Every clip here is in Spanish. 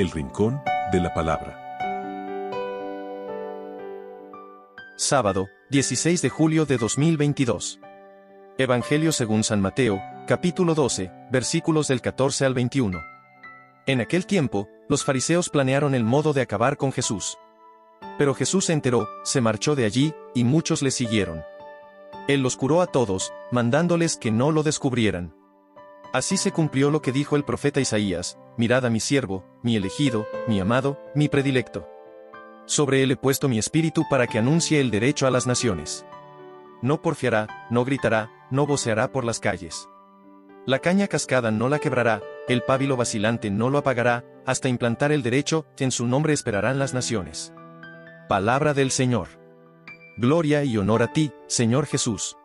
El Rincón de la Palabra. Sábado, 16 de julio de 2022. Evangelio según San Mateo, capítulo 12, versículos del 14 al 21. En aquel tiempo, los fariseos planearon el modo de acabar con Jesús. Pero Jesús se enteró, se marchó de allí, y muchos le siguieron. Él los curó a todos, mandándoles que no lo descubrieran. Así se cumplió lo que dijo el profeta Isaías, mirad a mi siervo, mi elegido, mi amado, mi predilecto. Sobre él he puesto mi espíritu para que anuncie el derecho a las naciones. No porfiará, no gritará, no voceará por las calles. La caña cascada no la quebrará, el pábilo vacilante no lo apagará, hasta implantar el derecho, en su nombre esperarán las naciones. Palabra del Señor. Gloria y honor a ti, Señor Jesús.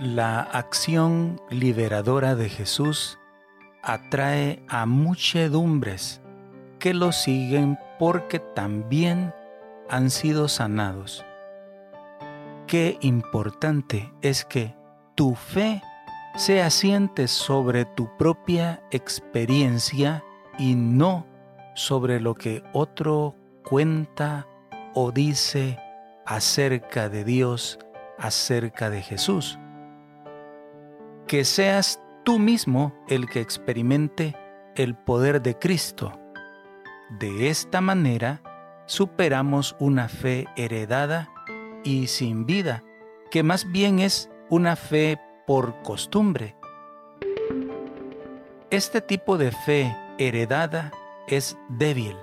La acción liberadora de Jesús atrae a muchedumbres que lo siguen porque también han sido sanados. Qué importante es que tu fe se asiente sobre tu propia experiencia y no sobre lo que otro cuenta o dice acerca de Dios, acerca de Jesús. Que seas tú mismo el que experimente el poder de Cristo. De esta manera, superamos una fe heredada y sin vida, que más bien es una fe por costumbre. Este tipo de fe heredada es débil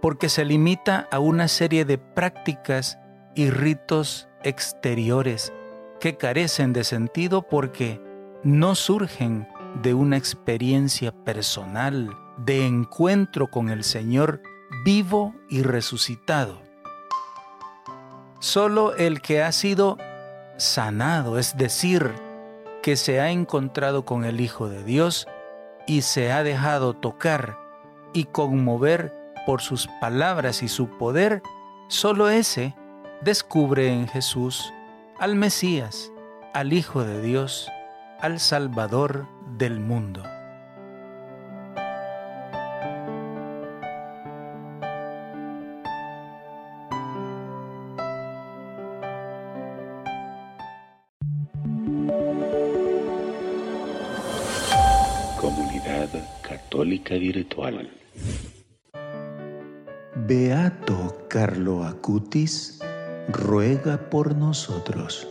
porque se limita a una serie de prácticas y ritos exteriores que carecen de sentido porque no surgen de una experiencia personal de encuentro con el Señor vivo y resucitado. Solo el que ha sido sanado, es decir, que se ha encontrado con el Hijo de Dios y se ha dejado tocar y conmover por sus palabras y su poder, solo ese descubre en Jesús al Mesías, al Hijo de Dios, al Salvador del mundo. Comunidad Católica Virtual. Beato Carlo Acutis, ruega por nosotros.